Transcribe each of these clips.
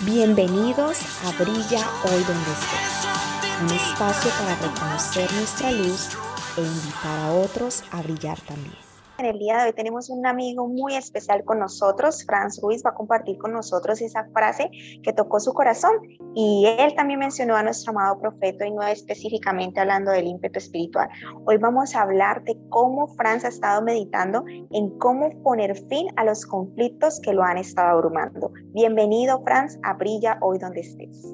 Bienvenidos a Brilla Hoy Donde Estés, un espacio para reconocer nuestra luz e invitar a otros a brillar también. En el día de hoy tenemos un amigo muy especial con nosotros, Franz Ruiz va a compartir con nosotros esa frase que tocó su corazón y él también mencionó a nuestro amado profeta y no específicamente hablando del ímpetu espiritual. Hoy vamos a hablar de cómo Franz ha estado meditando en cómo poner fin a los conflictos que lo han estado abrumando. Bienvenido Franz a Brilla hoy donde estés.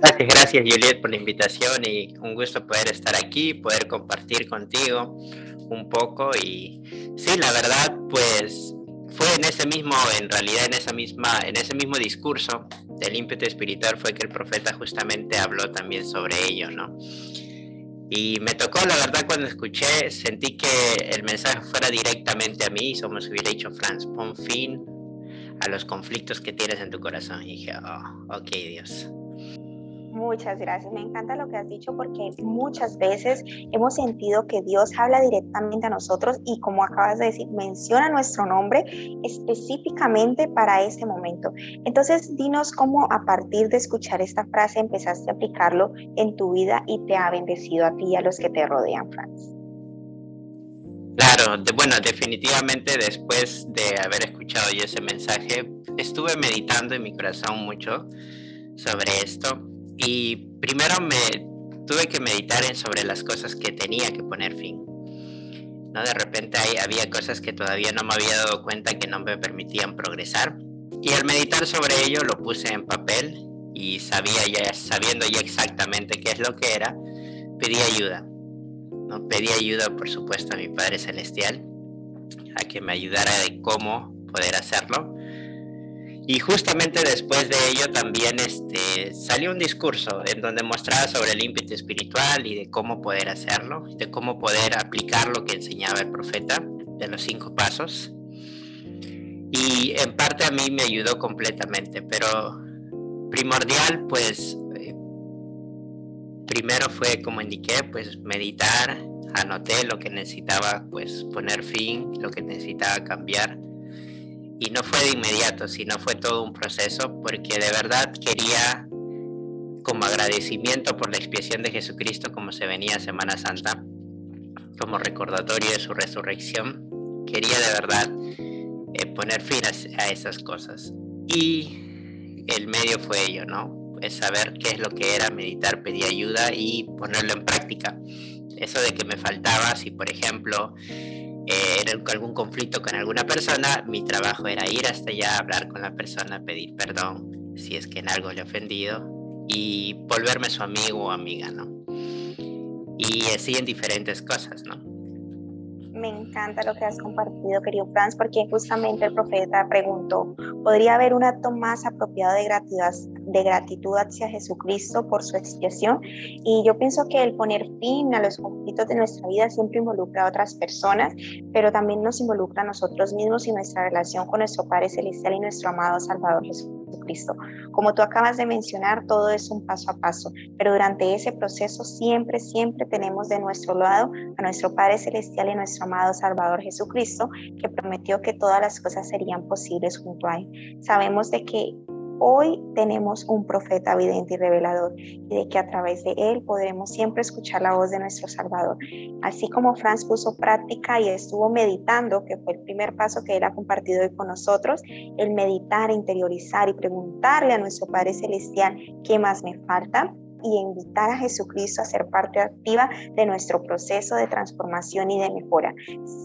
Gracias, gracias Juliet por la invitación y un gusto poder estar aquí, poder compartir contigo un poco y sí, la verdad, pues fue en ese mismo, en realidad en esa misma, en ese mismo discurso del ímpetu espiritual fue que el profeta justamente habló también sobre ello, ¿no? Y me tocó, la verdad, cuando escuché, sentí que el mensaje fuera directamente a mí, como si hubiera dicho Franz, pon fin a los conflictos que tienes en tu corazón. Y dije, oh, ok, Dios. Muchas gracias. Me encanta lo que has dicho porque muchas veces hemos sentido que Dios habla directamente a nosotros y como acabas de decir, menciona nuestro nombre específicamente para ese momento. Entonces, dinos cómo a partir de escuchar esta frase empezaste a aplicarlo en tu vida y te ha bendecido a ti y a los que te rodean, Franz. Claro, bueno, definitivamente después de haber escuchado yo ese mensaje, estuve meditando en mi corazón mucho sobre esto y primero me tuve que meditar sobre las cosas que tenía que poner fin. ¿no? De repente había cosas que todavía no me había dado cuenta que no me permitían progresar. Y al meditar sobre ello lo puse en papel y sabía ya, sabiendo ya exactamente qué es lo que era, pedí ayuda. ¿no? Pedí ayuda, por supuesto, a mi Padre Celestial, a que me ayudara de cómo poder hacerlo. Y justamente después de ello también este, salió un discurso en donde mostraba sobre el ímpetu espiritual y de cómo poder hacerlo, de cómo poder aplicar lo que enseñaba el profeta de los cinco pasos. Y en parte a mí me ayudó completamente, pero primordial pues eh, primero fue como indiqué, pues meditar, anoté lo que necesitaba pues poner fin, lo que necesitaba cambiar y no fue de inmediato, sino fue todo un proceso, porque de verdad quería, como agradecimiento por la expiación de Jesucristo, como se venía Semana Santa, como recordatorio de su resurrección, quería de verdad eh, poner fin a, esas cosas. Y el medio fue ello, ¿no? Es saber qué es lo que era meditar, pedir ayuda y ponerlo en práctica. Eso de que me faltaba, si por ejemplo eh, era algún conflicto con alguna persona, mi trabajo era ir hasta allá, hablar con la persona, pedir perdón si es que en algo le he ofendido y volverme su amigo o amiga, ¿no? Y así en diferentes cosas, ¿no? Me encanta lo que has compartido, querido Franz, porque justamente el profeta preguntó, ¿podría haber un acto más apropiado de gratitud, de gratitud hacia Jesucristo por su expiación? Y yo pienso que el poner fin a los conflictos de nuestra vida siempre involucra a otras personas, pero también nos involucra a nosotros mismos y nuestra relación con nuestro Padre Celestial y nuestro amado Salvador. Jesucristo. Como tú acabas de mencionar, todo es un paso a paso, pero durante ese proceso siempre, siempre tenemos de nuestro lado a nuestro Padre Celestial y nuestro amado Salvador Jesucristo, que prometió que todas las cosas serían posibles junto a Él. Sabemos de que Hoy tenemos un profeta evidente y revelador y de que a través de él podremos siempre escuchar la voz de nuestro Salvador. Así como Franz puso práctica y estuvo meditando, que fue el primer paso que él ha compartido hoy con nosotros, el meditar, interiorizar y preguntarle a nuestro Padre Celestial qué más me falta, y invitar a Jesucristo a ser parte activa de nuestro proceso de transformación y de mejora.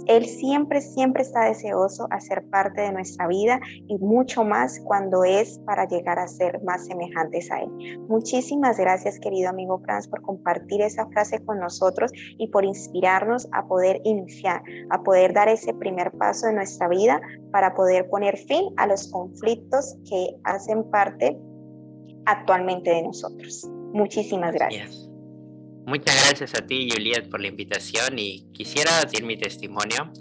Él siempre, siempre está deseoso a ser parte de nuestra vida y mucho más cuando es para llegar a ser más semejantes a Él. Muchísimas gracias, querido amigo Franz, por compartir esa frase con nosotros y por inspirarnos a poder iniciar, a poder dar ese primer paso de nuestra vida para poder poner fin a los conflictos que hacen parte actualmente de nosotros. Muchísimas gracias. Muchas gracias a ti, Juliet, por la invitación y quisiera decir mi testimonio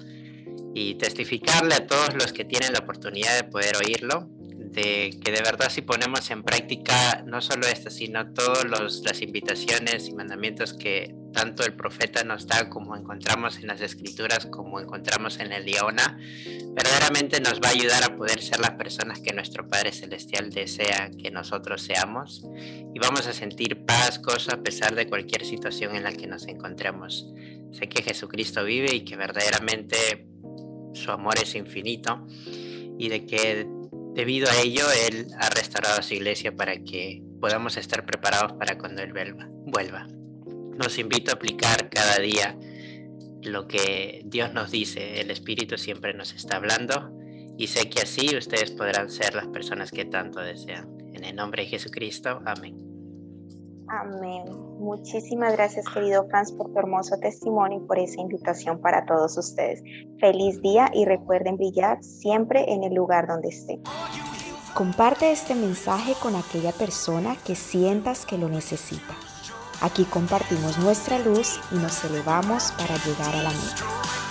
y testificarle a todos los que tienen la oportunidad de poder oírlo que de verdad si ponemos en práctica no solo esta, sino todas las invitaciones y mandamientos que tanto el profeta nos da como encontramos en las escrituras, como encontramos en el Liona, verdaderamente nos va a ayudar a poder ser las personas que nuestro Padre Celestial desea que nosotros seamos y vamos a sentir paz, gozo a pesar de cualquier situación en la que nos encontremos. Sé que Jesucristo vive y que verdaderamente su amor es infinito y de que debido a ello Él ha restaurado su iglesia para que podamos estar preparados para cuando Él vuelva. Nos invito a aplicar cada día lo que Dios nos dice. El Espíritu siempre nos está hablando y sé que así ustedes podrán ser las personas que tanto desean. En el nombre de Jesucristo, amén. Amén. Muchísimas gracias, querido Franz, por tu hermoso testimonio y por esa invitación para todos ustedes. Feliz día y recuerden brillar siempre en el lugar donde estén. Comparte este mensaje con aquella persona que sientas que lo necesita. Aquí compartimos nuestra luz y nos elevamos para llegar a la meta.